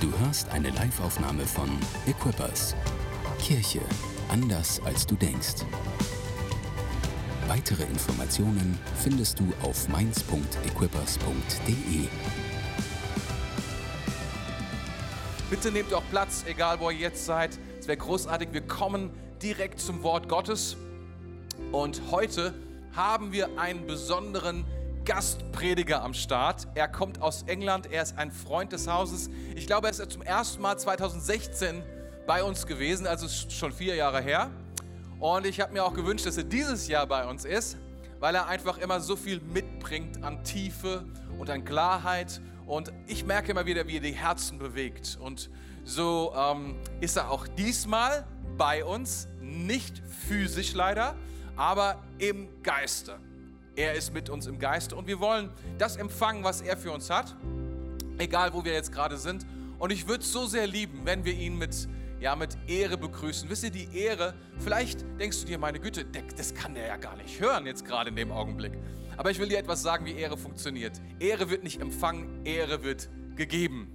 Du hörst eine Live-Aufnahme von Equippers. Kirche anders als du denkst. Weitere Informationen findest du auf mainz.equippers.de. Bitte nehmt auch Platz, egal wo ihr jetzt seid. Es wäre großartig. Wir kommen direkt zum Wort Gottes. Und heute haben wir einen besonderen Gastprediger am Start. Er kommt aus England, er ist ein Freund des Hauses. Ich glaube, er ist zum ersten Mal 2016 bei uns gewesen, also schon vier Jahre her. Und ich habe mir auch gewünscht, dass er dieses Jahr bei uns ist, weil er einfach immer so viel mitbringt an Tiefe und an Klarheit. Und ich merke immer wieder, wie er die Herzen bewegt. Und so ähm, ist er auch diesmal bei uns, nicht physisch leider, aber im Geiste. Er ist mit uns im Geiste und wir wollen das empfangen, was er für uns hat, egal wo wir jetzt gerade sind. Und ich würde es so sehr lieben, wenn wir ihn mit, ja, mit Ehre begrüßen. Wisst ihr, die Ehre, vielleicht denkst du dir, meine Güte, das kann der ja gar nicht hören jetzt gerade in dem Augenblick. Aber ich will dir etwas sagen, wie Ehre funktioniert. Ehre wird nicht empfangen, Ehre wird gegeben.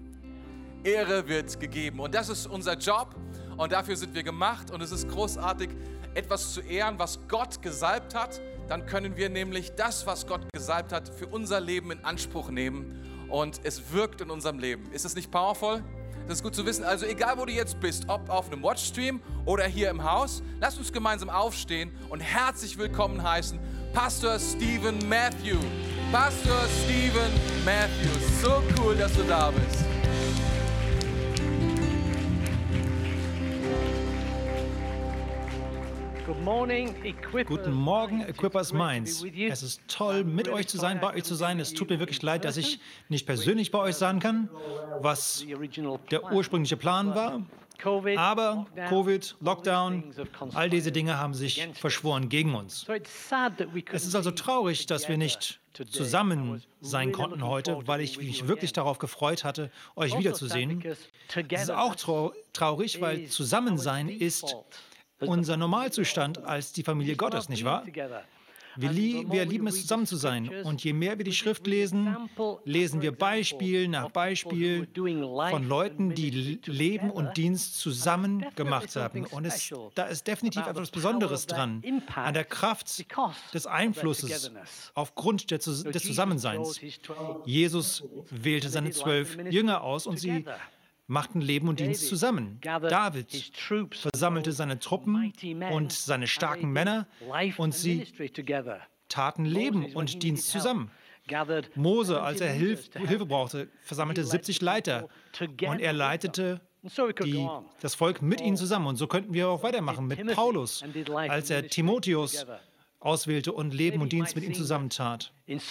Ehre wird gegeben. Und das ist unser Job und dafür sind wir gemacht. Und es ist großartig, etwas zu ehren, was Gott gesalbt hat dann können wir nämlich das, was Gott gesalbt hat, für unser Leben in Anspruch nehmen und es wirkt in unserem Leben. Ist das nicht powerful? Das ist gut zu wissen. Also egal, wo du jetzt bist, ob auf einem Watchstream oder hier im Haus, lass uns gemeinsam aufstehen und herzlich willkommen heißen Pastor Stephen Matthew. Pastor Stephen Matthew, so cool, dass du da bist. Guten Morgen, Equippers Mainz. Es ist toll, mit euch zu sein, bei euch zu sein. Es tut mir wirklich leid, dass ich nicht persönlich bei euch sein kann, was der ursprüngliche Plan war. Aber Covid, Lockdown, all diese Dinge haben sich verschworen gegen uns. Es ist also traurig, dass wir nicht zusammen sein konnten heute, weil ich mich wirklich darauf gefreut hatte, euch also wiederzusehen. Es ist auch traurig, weil Zusammensein ist unser Normalzustand als die Familie Gottes, nicht wahr? Wir, lie wir, lieben es, zusammen zu sein. Und je mehr wir die Schrift lesen, lesen wir Beispiel nach Beispiel von Leuten, die Leben und Dienst zusammen gemacht haben. Und es, da ist definitiv etwas Besonderes dran, an der Kraft des Einflusses aufgrund des Zusammenseins. Jesus wählte seine zwölf Jünger aus und sie machten Leben und Dienst zusammen. David versammelte seine Truppen und seine starken Männer und sie taten Leben und Dienst zusammen. Mose, als er Hilf Hilfe brauchte, versammelte 70 Leiter und er leitete die, das Volk mit ihnen zusammen. Und so könnten wir auch weitermachen mit Paulus, als er Timotheus auswählte und Leben und Dienst mit ihm zusammentat. In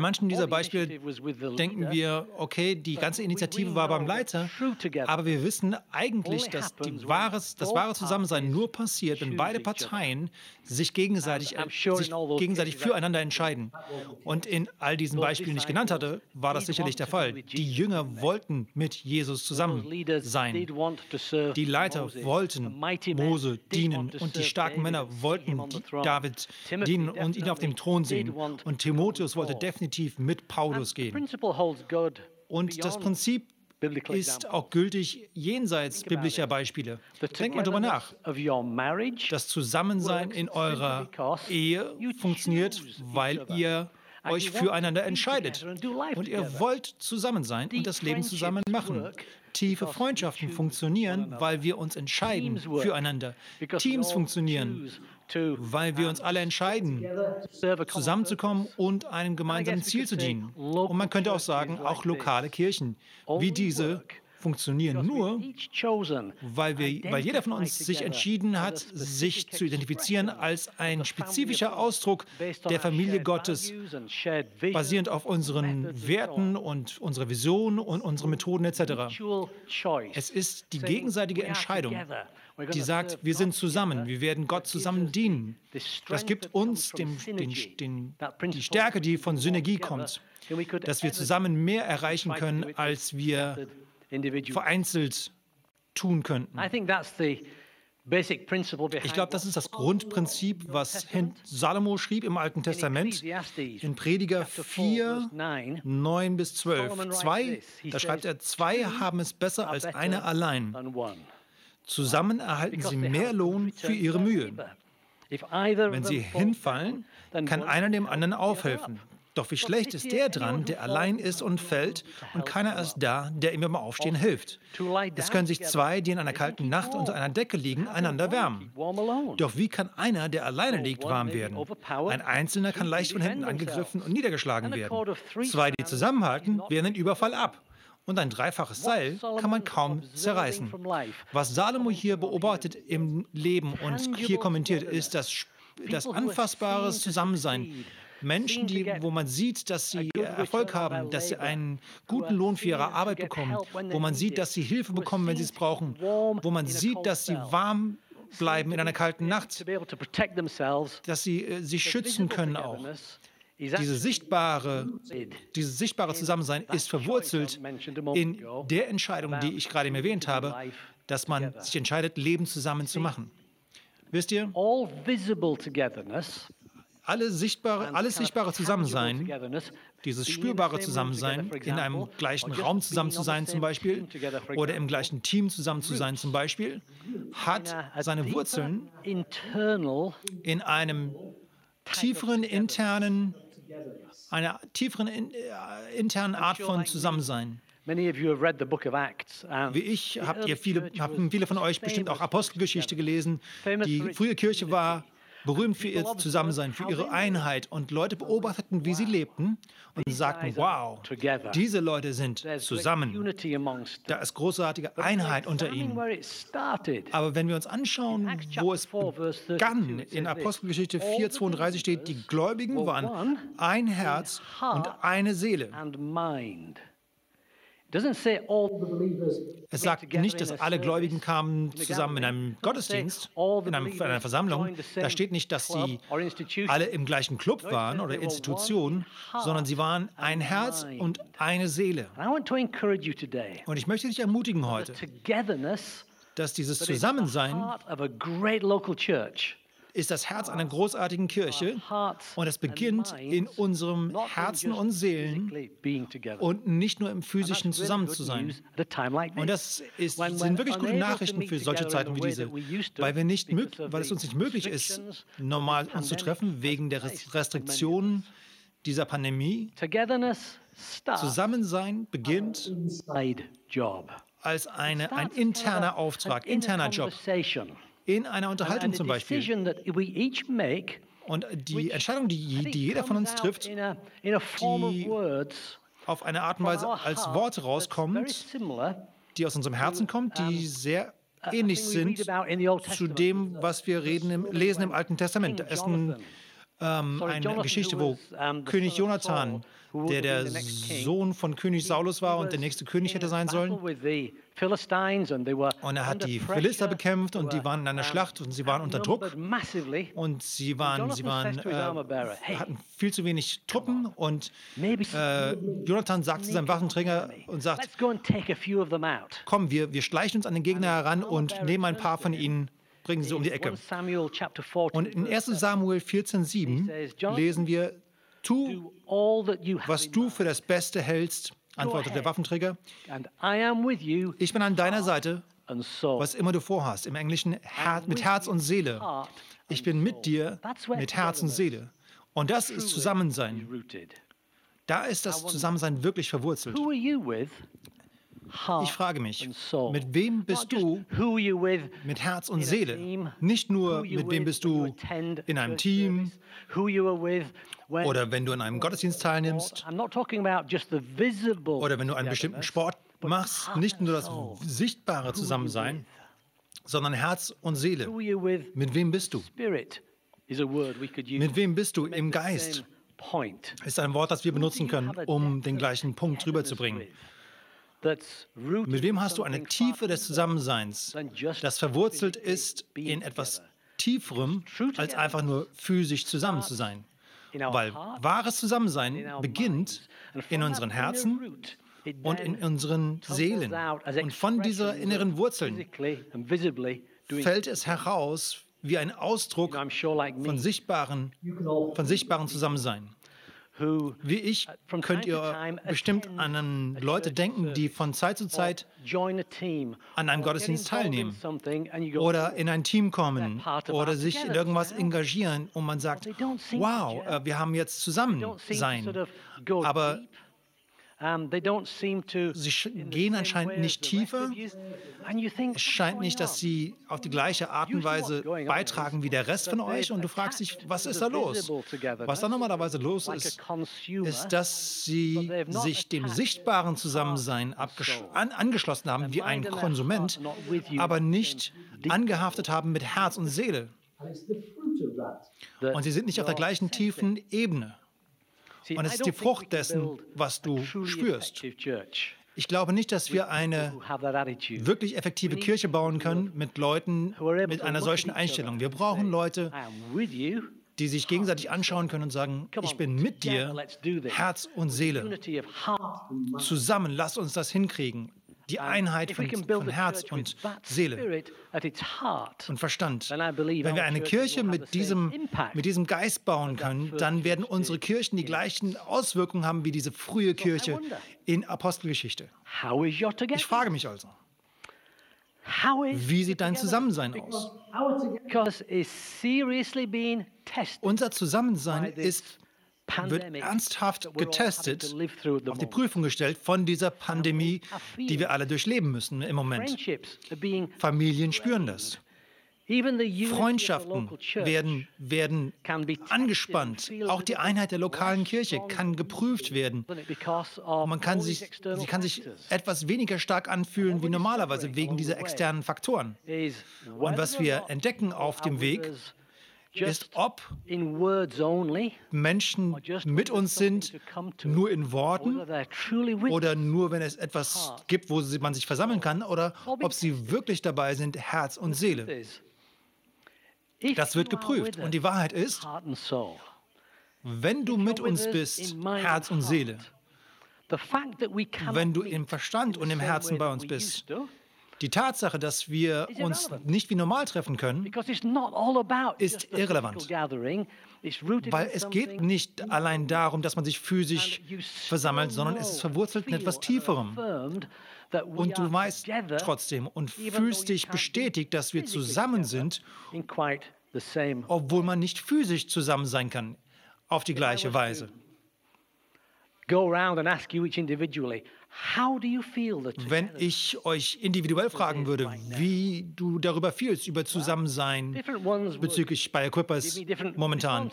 manchen dieser Beispiele denken wir, okay, die ganze Initiative war beim Leiter, aber wir wissen eigentlich, dass wahres, das wahre Zusammensein nur passiert, wenn beide Parteien sich gegenseitig, sich gegenseitig füreinander entscheiden. Und in all diesen Beispielen, die ich genannt hatte, war das sicherlich der Fall. Die Jünger wollten mit Jesus zusammen sein. Die Leiter wollten Mose dienen und die starken Männer wollten David dienen und ihn auf dem Thron sehen gehen. Und Timotheus wollte definitiv mit Paulus gehen. Und das Prinzip ist auch gültig jenseits biblischer Beispiele. Denkt mal darüber nach. Das Zusammensein in eurer Ehe funktioniert, weil ihr euch füreinander entscheidet. Und ihr wollt zusammen sein und das Leben zusammen machen. Tiefe Freundschaften funktionieren, weil wir uns entscheiden füreinander. Teams funktionieren, weil wir uns alle entscheiden, zusammenzukommen und einem gemeinsamen Ziel zu dienen. Und man könnte auch sagen, auch lokale Kirchen wie diese funktionieren nur, weil, wir, weil jeder von uns sich entschieden hat, sich zu identifizieren als ein spezifischer Ausdruck der Familie Gottes, basierend auf unseren Werten und unserer Vision und unseren Methoden etc. Es ist die gegenseitige Entscheidung, die sagt, wir sind zusammen, wir werden Gott zusammen dienen. Das gibt uns den, den, den, die Stärke, die von Synergie kommt, dass wir zusammen mehr erreichen können, als wir vereinzelt tun könnten. Ich glaube, das ist das Grundprinzip, was Salomo schrieb im Alten Testament in Prediger 4, 9 bis 12. Zwei, da schreibt er, zwei haben es besser als einer allein. Zusammen erhalten sie mehr Lohn für ihre Mühe. Wenn sie hinfallen, kann einer dem anderen aufhelfen. Doch wie schlecht ist der dran, der allein ist und fällt und keiner ist da, der ihm beim Aufstehen hilft. Es können sich zwei, die in einer kalten Nacht unter einer Decke liegen, einander wärmen. Doch wie kann einer, der alleine liegt, warm werden? Ein Einzelner kann leicht von hinten angegriffen und niedergeschlagen werden. Zwei, die zusammenhalten, wehren den Überfall ab. Und ein dreifaches Seil kann man kaum zerreißen. Was Salomo hier beobachtet im Leben und hier kommentiert, ist das, das anfassbare Zusammensein Menschen, die, wo man sieht, dass sie Erfolg haben, dass sie einen guten Lohn für ihre Arbeit bekommen, wo man sieht, dass sie Hilfe bekommen, wenn sie es brauchen, wo man sieht, dass sie warm bleiben in einer kalten Nacht, dass sie äh, sich schützen können auch. Diese sichtbare, dieses sichtbare Zusammensein ist verwurzelt in der Entscheidung, die ich gerade eben erwähnt habe, dass man sich entscheidet, Leben zusammen zu machen. Wisst ihr? Alle sichtbare, alles sichtbare Zusammensein, dieses spürbare Zusammensein, in einem gleichen Raum zusammen zu sein zum Beispiel oder im gleichen Team zusammen zu sein zum Beispiel, hat seine Wurzeln in einem tieferen internen, einer tieferen äh, internen Art von Zusammensein. Wie ich habt ihr viele, haben viele von euch bestimmt auch Apostelgeschichte gelesen. Die frühe Kirche war berühmt für ihr Zusammensein, für ihre Einheit. Und Leute beobachteten, wie sie lebten und sagten, wow, diese Leute sind zusammen. Da ist großartige Einheit unter ihnen. Aber wenn wir uns anschauen, wo es begann, in Apostelgeschichte 4,32 steht, die Gläubigen waren ein Herz und eine Seele. Es sagt nicht, dass alle Gläubigen kamen zusammen in einem Gottesdienst, in, einem, in einer Versammlung. Da steht nicht, dass sie alle im gleichen Club waren oder Institution, sondern sie waren ein Herz und eine Seele. Und ich möchte dich ermutigen heute, dass dieses Zusammensein ist das Herz einer großartigen Kirche. und es beginnt in unserem Herzen und Seelen und nicht nur im physischen zusammen zu sein. Und das ist, sind wirklich gute Nachrichten für solche Zeiten wie diese, weil, wir nicht, weil es uns nicht möglich ist, normal uns zu treffen wegen der Restriktionen dieser Pandemie. Zusammensein beginnt als eine, ein interner Auftrag, interner Job in einer Unterhaltung zum Beispiel. Und die Entscheidung, die, die jeder von uns trifft, die auf eine Art und Weise als Worte rauskommt, die aus unserem Herzen kommt, die sehr ähnlich sind zu dem, was wir reden im, lesen im Alten Testament. Da ist ein, ähm, eine Geschichte, wo König Jonathan, der der Sohn von König Saulus war und der nächste König hätte sein sollen, und er hat die Philister bekämpft und die waren in einer Schlacht und sie waren unter Druck. Und sie waren, sie waren, äh, hatten viel zu wenig Truppen und äh, Jonathan sagt zu seinem Waffenträger und sagt, komm, wir, wir schleichen uns an den Gegner heran und nehmen ein paar von ihnen bringen sie um die Ecke. Und in 1 Samuel 14,7 lesen wir, tu, was du für das Beste hältst, antwortet der Waffenträger. Ich bin an deiner Seite, was immer du vorhast. Im Englischen mit Herz und Seele. Ich bin mit dir mit Herz und Seele. Und das ist Zusammensein. Da ist das Zusammensein wirklich verwurzelt. Ich frage mich, mit wem bist du mit Herz und Seele? Nicht nur, mit wem bist du in einem Team oder wenn du in einem Gottesdienst teilnimmst oder wenn du einen bestimmten Sport machst, nicht nur das sichtbare Zusammensein, sondern Herz und Seele. Mit wem bist du? Mit wem bist du im Geist? Ist ein Wort, das wir benutzen können, um den gleichen Punkt rüberzubringen. Mit wem hast du eine Tiefe des Zusammenseins, das verwurzelt ist in etwas Tieferem, als einfach nur physisch zusammen zu sein? Weil wahres Zusammensein beginnt in unseren Herzen und in unseren Seelen. Und von dieser inneren Wurzeln fällt es heraus wie ein Ausdruck von sichtbaren, von sichtbaren Zusammensein. Wie ich könnt ihr bestimmt an Leute denken, die von Zeit zu Zeit an einem Gottesdienst teilnehmen oder in ein Team kommen oder sich in irgendwas engagieren und man sagt, wow, äh, wir haben jetzt zusammen sein. Aber Sie gehen anscheinend nicht tiefer. Es scheint nicht, dass sie auf die gleiche Art und Weise beitragen wie der Rest von euch. Und du fragst dich, was ist da los? Was da normalerweise los ist, ist, dass sie sich dem sichtbaren Zusammensein an angeschlossen haben wie ein Konsument, aber nicht angehaftet haben mit Herz und Seele. Und sie sind nicht auf der gleichen tiefen Ebene. Und es ist die Frucht dessen, was du spürst. Ich glaube nicht, dass wir eine wirklich effektive Kirche bauen können mit Leuten mit einer solchen Einstellung. Wir brauchen Leute, die sich gegenseitig anschauen können und sagen, ich bin mit dir, Herz und Seele. Zusammen, lass uns das hinkriegen die Einheit von, von Herz und Seele und Verstand. Wenn wir eine Kirche mit diesem, mit diesem Geist bauen können, dann werden unsere Kirchen die gleichen Auswirkungen haben wie diese frühe Kirche in Apostelgeschichte. Ich frage mich also, wie sieht dein Zusammensein aus? Unser Zusammensein ist wird ernsthaft getestet, auf die Prüfung gestellt von dieser Pandemie, die wir alle durchleben müssen im Moment. Familien spüren das. Freundschaften werden, werden angespannt. Auch die Einheit der lokalen Kirche kann geprüft werden. Man kann sich, sie kann sich etwas weniger stark anfühlen wie normalerweise wegen dieser externen Faktoren. Und was wir entdecken auf dem Weg, ist, ob Menschen mit uns sind, nur in Worten oder nur, wenn es etwas gibt, wo man sich versammeln kann, oder ob sie wirklich dabei sind, Herz und Seele. Das wird geprüft. Und die Wahrheit ist, wenn du mit uns bist, Herz und Seele, wenn du im Verstand und im Herzen bei uns bist, die Tatsache, dass wir uns nicht wie normal treffen können, ist irrelevant. Weil es geht nicht allein darum, dass man sich physisch versammelt, sondern es ist verwurzelt in etwas Tieferem. Und du weißt trotzdem und fühlst dich bestätigt, dass wir zusammen sind, obwohl man nicht physisch zusammen sein kann, auf die gleiche Weise. Go around and ask you each individually, wenn ich euch individuell fragen würde, wie du darüber fühlst, über Zusammensein bezüglich bei Equippers momentan,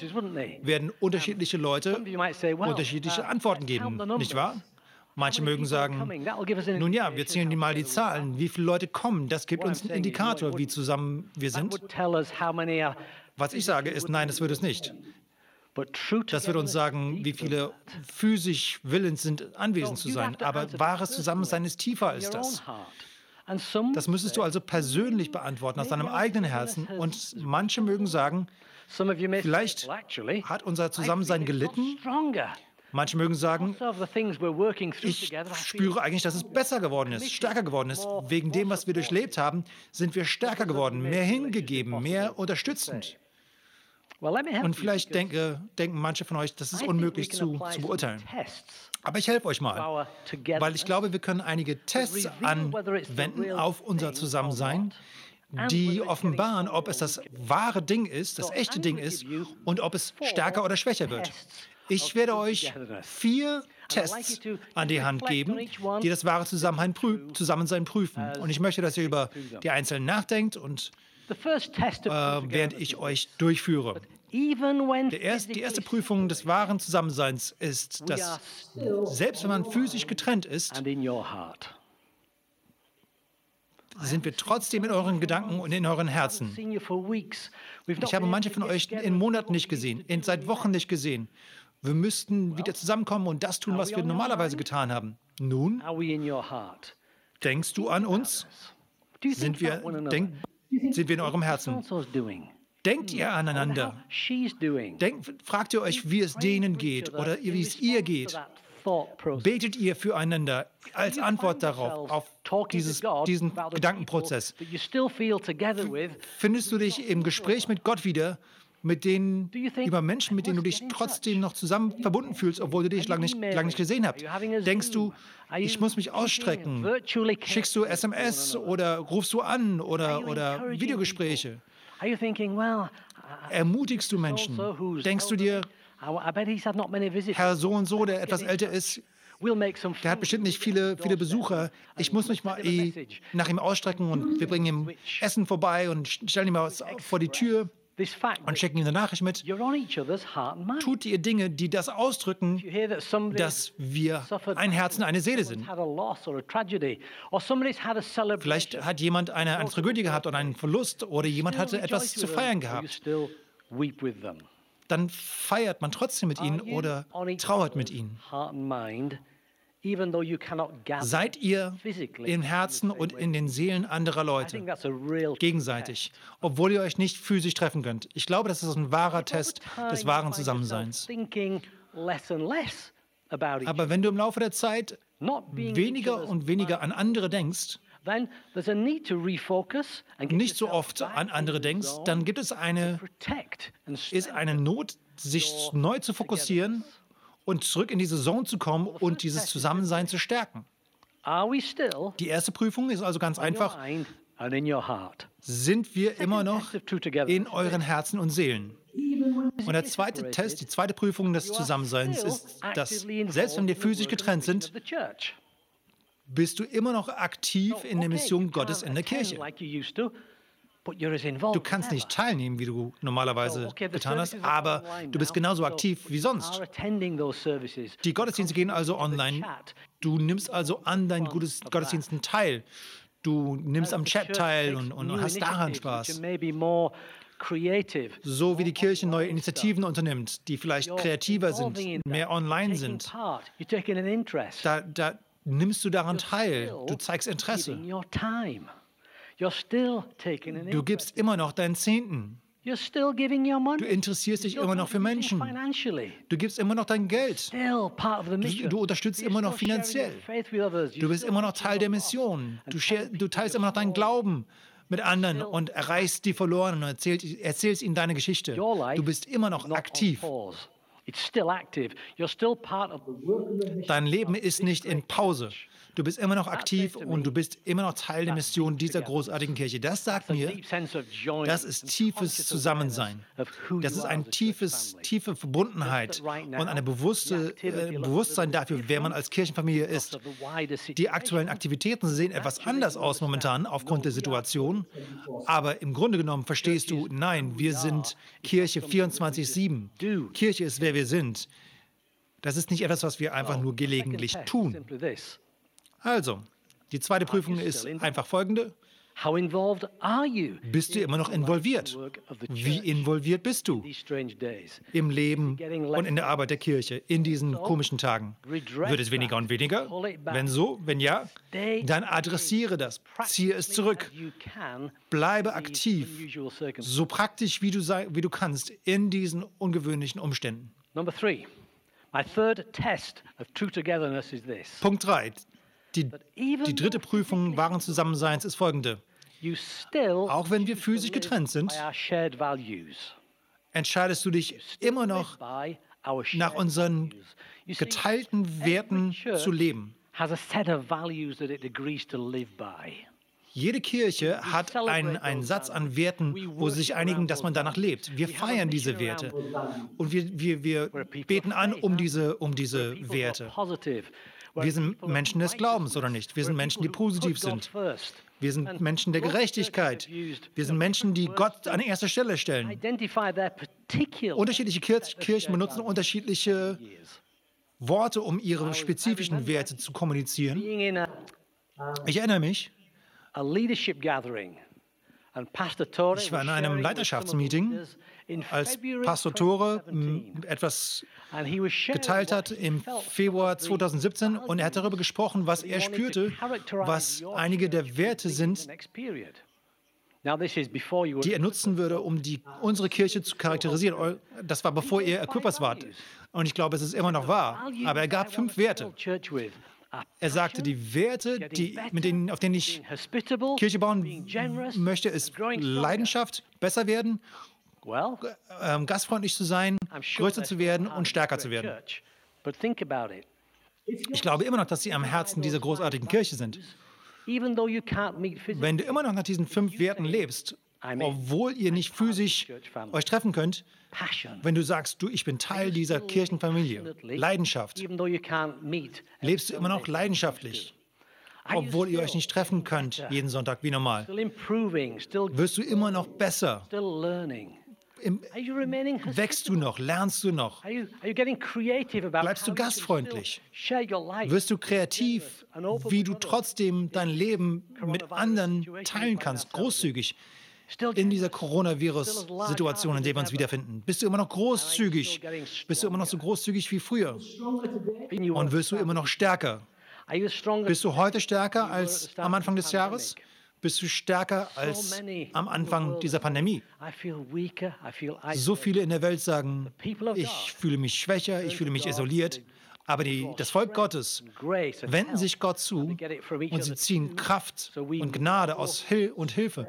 werden unterschiedliche Leute unterschiedliche uh, Antworten geben, nicht wahr? Manche mögen sagen, nun ja, wir zählen mal die Zahlen, wie viele Leute kommen, das gibt uns einen Indikator, wie zusammen wir sind. Was ich sage ist, nein, das wird es nicht. Das wird uns sagen, wie viele physisch willens sind, anwesend zu sein. Aber wahres Zusammensein ist tiefer als das. Das müsstest du also persönlich beantworten, aus deinem eigenen Herzen. Und manche mögen sagen, vielleicht hat unser Zusammensein gelitten. Manche mögen sagen, ich spüre eigentlich, dass es besser geworden ist, stärker geworden ist. Wegen dem, was wir durchlebt haben, sind wir stärker geworden, mehr hingegeben, mehr unterstützend. Und vielleicht denke, denken manche von euch, das ist unmöglich zu, zu beurteilen. Aber ich helfe euch mal, weil ich glaube, wir können einige Tests anwenden auf unser Zusammensein, die offenbaren, ob es das wahre Ding ist, das echte Ding ist und ob es stärker oder schwächer wird. Ich werde euch vier Tests an die Hand geben, die das wahre Zusammensein prüfen. Und ich möchte, dass ihr über die einzelnen nachdenkt und äh, während ich euch durchführe. Erste, die erste Prüfung des wahren Zusammenseins ist, dass selbst wenn man physisch getrennt ist, sind wir trotzdem in euren Gedanken und in euren Herzen. Ich habe manche von euch in Monaten nicht gesehen, in, seit Wochen nicht gesehen. Wir müssten wieder zusammenkommen und das tun, was wir normalerweise getan haben. Nun, denkst du an uns? Sind wir, denk, sind wir in eurem Herzen? Denkt ihr aneinander? Denkt, fragt ihr euch, wie es denen geht oder wie es ihr geht? Betet ihr füreinander als Antwort darauf, auf dieses, diesen Gedankenprozess? Findest du dich im Gespräch mit Gott wieder, mit denen, über Menschen, mit denen du dich trotzdem noch zusammen verbunden fühlst, obwohl du dich lange nicht, lang nicht gesehen hast? Denkst du, ich muss mich ausstrecken? Schickst du SMS oder rufst du an oder, oder Videogespräche? Ermutigst du Menschen? Denkst du dir, Herr so und so, der etwas älter ist, der hat bestimmt nicht viele, viele Besucher. Ich muss mich mal eh nach ihm ausstrecken und wir bringen ihm Essen vorbei und stellen ihm was vor die Tür und schicken ihm eine Nachricht mit. Tut ihr Dinge, die das ausdrücken, dass wir ein Herz und eine Seele sind. Vielleicht hat jemand eine, eine Tragödie gehabt oder einen Verlust oder jemand hatte etwas zu feiern gehabt. Dann feiert man trotzdem mit ihnen oder trauert mit ihnen. Seid ihr im Herzen und in den Seelen anderer Leute gegenseitig, obwohl ihr euch nicht physisch treffen könnt. Ich glaube, das ist ein wahrer Test des wahren Zusammenseins. Aber wenn du im Laufe der Zeit weniger und weniger an andere denkst, nicht so oft an andere denkst, dann gibt es eine, ist eine Not, sich neu zu fokussieren und zurück in diese Zone zu kommen und dieses Zusammensein zu stärken. Die erste Prüfung ist also ganz einfach. Sind wir immer noch in euren Herzen und Seelen? Und der zweite Test, die zweite Prüfung des Zusammenseins ist, dass selbst wenn wir physisch getrennt sind, bist du immer noch aktiv in der Mission Gottes in der Kirche. Du kannst nicht teilnehmen, wie du normalerweise getan hast, aber du bist genauso aktiv wie sonst. Die Gottesdienste gehen also online. Du nimmst also an deinen Gottesdiensten teil. Du nimmst am Chat teil und, und hast daran Spaß. So wie die Kirche neue Initiativen unternimmt, die vielleicht kreativer sind, mehr online sind. Da, da nimmst du daran teil. Du zeigst Interesse. Du gibst immer noch deinen Zehnten. Du interessierst dich immer noch für Menschen. Du gibst immer noch dein Geld. Du, du unterstützt immer noch finanziell. Du bist immer noch Teil der Mission. Du, du teilst immer noch deinen Glauben mit anderen und erreichst die Verlorenen und erzählst, erzählst ihnen deine Geschichte. Du bist immer noch aktiv. Dein Leben ist nicht in Pause. Du bist immer noch aktiv und du bist immer noch Teil der Mission dieser großartigen Kirche. Das sagt mir, das ist tiefes Zusammensein. Das ist eine tiefes, tiefe Verbundenheit und ein bewusste, äh, Bewusstsein dafür, wer man als Kirchenfamilie ist. Die aktuellen Aktivitäten sehen etwas anders aus momentan aufgrund der Situation, aber im Grunde genommen verstehst du, nein, wir sind Kirche 24-7. Kirche ist, wer wir sind. Das ist nicht etwas, was wir einfach nur gelegentlich tun. Also, die zweite Prüfung ist einfach folgende. Bist du immer noch involviert? Wie involviert bist du im Leben und in der Arbeit der Kirche in diesen komischen Tagen? Wird es weniger und weniger? Wenn so, wenn ja, dann adressiere das, ziehe es zurück. Bleibe aktiv, so praktisch wie du, sei, wie du kannst in diesen ungewöhnlichen Umständen. Punkt 3. Die, die dritte Prüfung wahren Zusammenseins ist folgende. Auch wenn wir physisch getrennt sind, entscheidest du dich immer noch nach unseren geteilten Werten zu leben. Jede Kirche hat einen, einen Satz an Werten, wo sie sich einigen, dass man danach lebt. Wir feiern diese Werte und wir, wir, wir beten an um diese, um diese Werte. Wir sind Menschen des Glaubens oder nicht? Wir sind Menschen, die positiv sind. Wir sind Menschen der Gerechtigkeit. Wir sind Menschen, die Gott an erster Stelle stellen. Unterschiedliche Kirchen benutzen unterschiedliche Worte, um ihre spezifischen Werte zu kommunizieren. Ich erinnere mich, ich war in einem Leiterschaftsmeeting, als Pastor Tore etwas geteilt hat im Februar 2017 und er hat darüber gesprochen, was er spürte, was einige der Werte sind, die er nutzen würde, um die, unsere Kirche zu charakterisieren. Das war bevor ihr Equippers wart. Und ich glaube, es ist immer noch wahr. Aber er gab fünf Werte. Er sagte, die Werte, die, mit denen, auf denen ich Kirche bauen möchte, ist Leidenschaft, besser werden, ähm, gastfreundlich zu sein, größer zu werden und stärker zu werden. Ich glaube immer noch, dass sie am Herzen dieser großartigen Kirche sind. Wenn du immer noch nach diesen fünf Werten lebst, obwohl ihr nicht physisch euch treffen könnt, wenn du sagst, du, ich bin Teil dieser Kirchenfamilie, Leidenschaft, lebst du immer noch leidenschaftlich, obwohl ihr euch nicht treffen könnt jeden Sonntag wie normal, wirst du immer noch besser. Im, wächst du noch? Lernst du noch? Bleibst du gastfreundlich? Wirst du kreativ, wie du trotzdem dein Leben mit anderen teilen kannst, großzügig? In dieser Coronavirus-Situation, in der wir uns wiederfinden? Bist du immer noch großzügig? Bist du immer noch so großzügig wie früher? Und wirst du immer noch stärker? Bist du heute stärker als am Anfang des Jahres? Bist du stärker als am Anfang dieser Pandemie? So viele in der Welt sagen, ich fühle mich schwächer, ich fühle mich isoliert. Aber die, das Volk Gottes wenden sich Gott zu und sie ziehen Kraft und Gnade aus Hil und Hilfe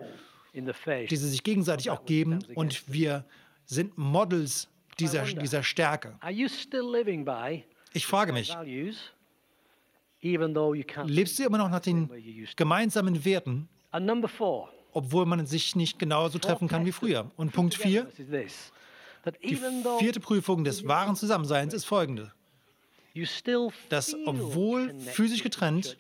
die sie sich gegenseitig auch geben und wir sind Models dieser, dieser Stärke. Ich frage mich, lebst du immer noch nach den gemeinsamen Werten, obwohl man sich nicht genauso treffen kann wie früher? Und Punkt 4, die vierte Prüfung des wahren Zusammenseins ist folgende. Dass obwohl physisch getrennt,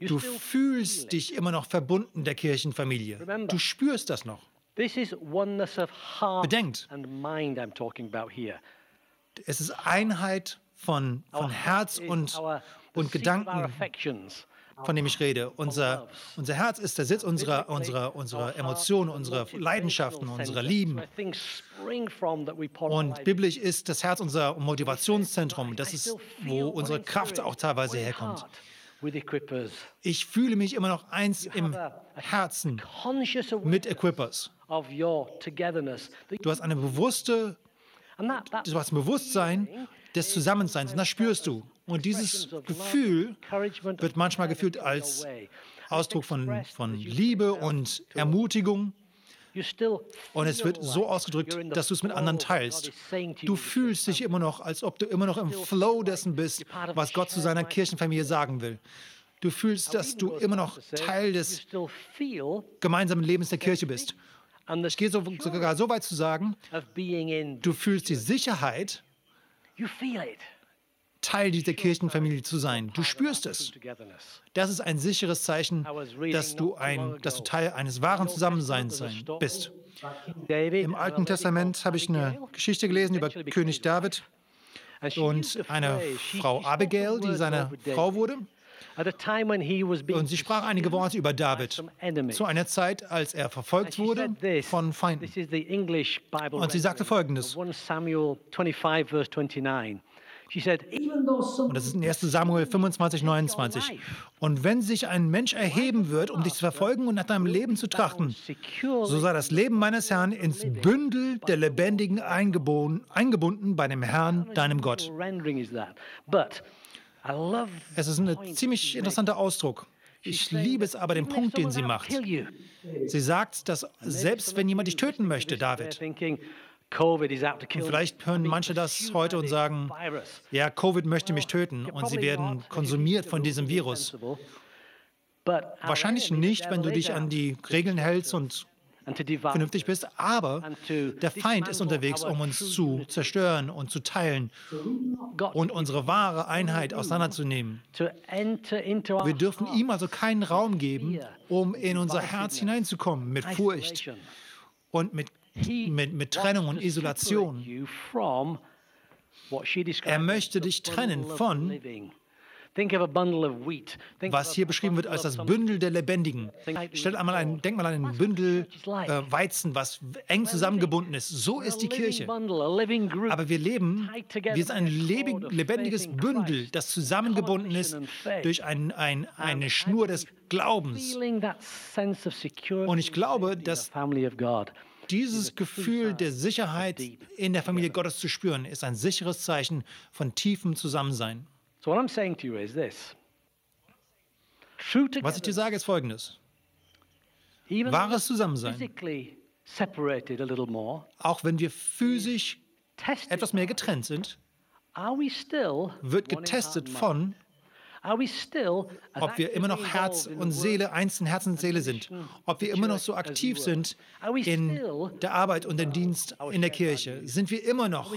Du fühlst dich immer noch verbunden der Kirchenfamilie. Du spürst das noch. Bedenkt, es ist Einheit von, von Herz und, und Gedanken, von dem ich rede. Unser, unser Herz ist der Sitz unserer, unserer, unserer Emotionen, unserer Leidenschaften, unserer Lieben. Und biblisch ist das Herz unser Motivationszentrum. Das ist, wo unsere Kraft auch teilweise herkommt. Ich fühle mich immer noch eins im Herzen mit Equippers. Du hast eine bewusste, du hast ein Bewusstsein des Zusammenseins und das spürst du. Und dieses Gefühl wird manchmal gefühlt als Ausdruck von, von Liebe und Ermutigung. Und es wird so ausgedrückt, dass du es mit anderen teilst. Du fühlst dich immer noch, als ob du immer noch im Flow dessen bist, was Gott zu seiner Kirchenfamilie sagen will. Du fühlst, dass du immer noch Teil des gemeinsamen Lebens der Kirche bist. Ich gehe sogar so weit zu sagen, du fühlst die Sicherheit, Teil dieser Kirchenfamilie zu sein. Du spürst es. Das ist ein sicheres Zeichen, dass du, ein, dass du Teil eines wahren Zusammenseins bist. Im Alten Testament habe ich eine Geschichte gelesen über König David und eine Frau Abigail, die seine Frau wurde. Und sie sprach einige Worte über David zu einer Zeit, als er verfolgt wurde von Feinden. Und sie sagte folgendes. Und das ist in 1 Samuel 25, 29. Und wenn sich ein Mensch erheben wird, um dich zu verfolgen und nach deinem Leben zu trachten, so sei das Leben meines Herrn ins Bündel der Lebendigen eingebunden bei dem Herrn, deinem Gott. Es ist ein ziemlich interessanter Ausdruck. Ich liebe es aber, den Punkt, den sie macht. Sie sagt, dass selbst wenn jemand dich töten möchte, David, und vielleicht hören manche das heute und sagen, ja, Covid möchte mich töten und sie werden konsumiert von diesem Virus. Wahrscheinlich nicht, wenn du dich an die Regeln hältst und vernünftig bist, aber der Feind ist unterwegs, um uns zu zerstören und zu teilen und unsere wahre Einheit auseinanderzunehmen. Wir dürfen ihm also keinen Raum geben, um in unser Herz hineinzukommen mit Furcht und mit mit, mit Trennung und Isolation. Er möchte dich trennen von was hier beschrieben wird als das Bündel der Lebendigen. Stell einmal ein, denk mal an ein Bündel äh, Weizen, was eng zusammengebunden ist. So ist die Kirche. Aber wir leben, wir sind ein lebendiges Bündel, das zusammengebunden ist durch ein, ein, eine Schnur des Glaubens. Und ich glaube, dass dieses Gefühl der Sicherheit in der Familie Gottes zu spüren, ist ein sicheres Zeichen von tiefem Zusammensein. Was ich dir sage, ist folgendes. Wahres Zusammensein, auch wenn wir physisch etwas mehr getrennt sind, wird getestet von, ob wir immer noch Herz und Seele, einzeln Herz und Seele sind, ob wir immer noch so aktiv sind in der Arbeit und dem Dienst in der Kirche. Sind wir immer noch,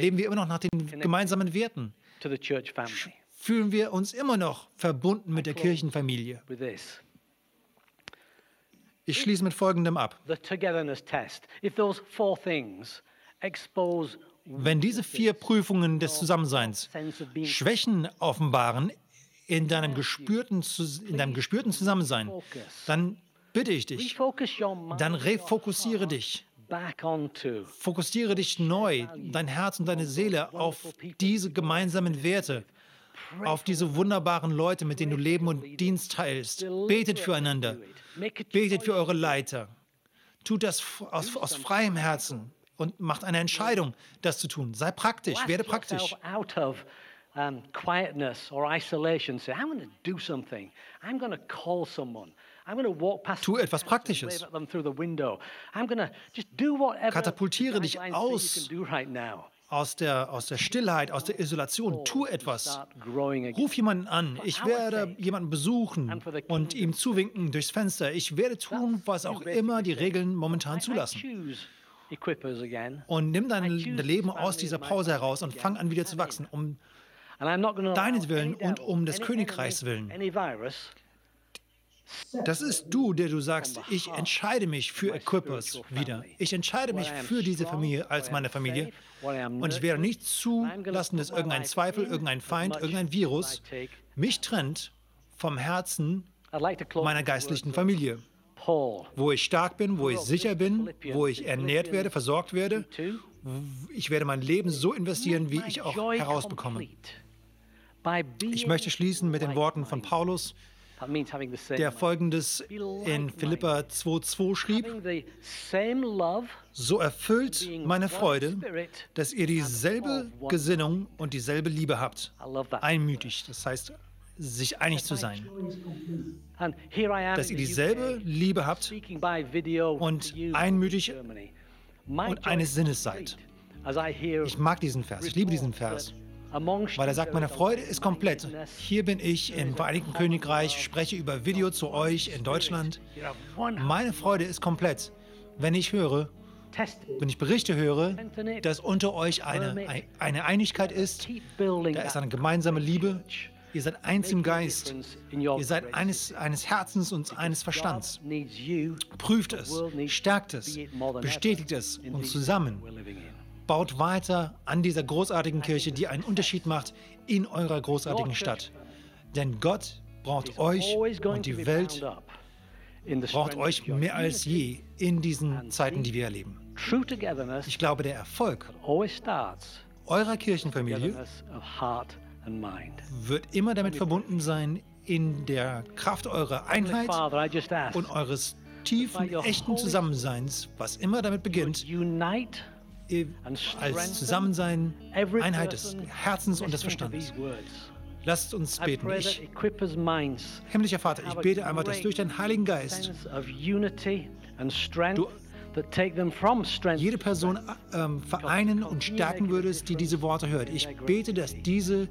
leben wir immer noch nach den gemeinsamen Werten? Fühlen wir uns immer noch verbunden mit der Kirchenfamilie? Ich schließe mit Folgendem ab. Wenn diese vier Prüfungen des Zusammenseins Schwächen offenbaren in deinem gespürten, in deinem gespürten Zusammensein, dann bitte ich dich, dann refokussiere dich. Fokussiere dich neu, dein Herz und deine Seele auf diese gemeinsamen Werte, auf diese wunderbaren Leute, mit denen du Leben und Dienst teilst. Betet füreinander. Betet für eure Leiter. Tut das aus, aus freiem Herzen und macht eine Entscheidung, das zu tun. Sei praktisch, werde praktisch. Um, quietness or isolation, say, I'm going to do something. I'm going to call someone. Tu etwas Praktisches. Katapultiere dich aus aus der, aus der Stillheit, aus der Isolation. Tu etwas. Ruf jemanden an. Ich werde jemanden besuchen und ihm zuwinken durchs Fenster. Ich werde tun, was auch immer die Regeln momentan zulassen. Und nimm dein Leben aus dieser Pause heraus und fang an wieder zu wachsen, um deinetwillen und um des Königreichs willen. Das ist du, der du sagst, ich entscheide mich für Equippers wieder. Ich entscheide mich für diese Familie als meine Familie. Und ich werde nicht zulassen, dass irgendein Zweifel, irgendein Feind, irgendein Virus mich trennt vom Herzen meiner geistlichen Familie. Wo ich stark bin, wo ich sicher bin, wo ich ernährt werde, versorgt werde. Ich werde mein Leben so investieren, wie ich auch herausbekomme. Ich möchte schließen mit den Worten von Paulus, der folgendes in Philippa 2,2 schrieb: So erfüllt meine Freude, dass ihr dieselbe Gesinnung und dieselbe Liebe habt. Einmütig, das heißt, sich einig zu sein. Dass ihr dieselbe Liebe habt und einmütig und eines Sinnes seid. Ich mag diesen Vers, ich liebe diesen Vers. Weil er sagt, meine Freude ist komplett. Hier bin ich im Vereinigten Königreich, spreche über Video zu euch in Deutschland. Meine Freude ist komplett, wenn ich höre, wenn ich Berichte höre, dass unter euch eine, eine Einigkeit ist, da ist eine gemeinsame Liebe, ihr seid eins im Geist, ihr seid eines, eines Herzens und eines Verstands. Prüft es, stärkt es, bestätigt es und zusammen baut weiter an dieser großartigen Kirche, die einen Unterschied macht in eurer großartigen Stadt. Denn Gott braucht euch und die Welt braucht euch mehr als je in diesen Zeiten, die wir erleben. Ich glaube, der Erfolg eurer Kirchenfamilie wird immer damit verbunden sein, in der Kraft eurer Einheit und eures tiefen, echten Zusammenseins, was immer damit beginnt, als Zusammensein, Einheit des Herzens und des Verstandes. Lasst uns beten. Ich, himmlischer Vater, ich bete einfach, dass durch deinen Heiligen Geist du jede Person ähm, vereinen und stärken würdest, die diese Worte hört. Ich bete, dass diese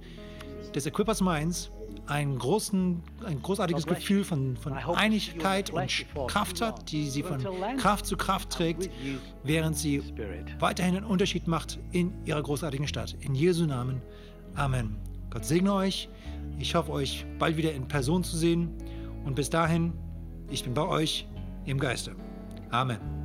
des Equippers Minds ein, großen, ein großartiges Gefühl von, von Einigkeit und Kraft hat, die sie von Kraft zu Kraft trägt, während sie weiterhin einen Unterschied macht in ihrer großartigen Stadt. In Jesu Namen. Amen. Gott segne euch. Ich hoffe, euch bald wieder in Person zu sehen. Und bis dahin, ich bin bei euch im Geiste. Amen.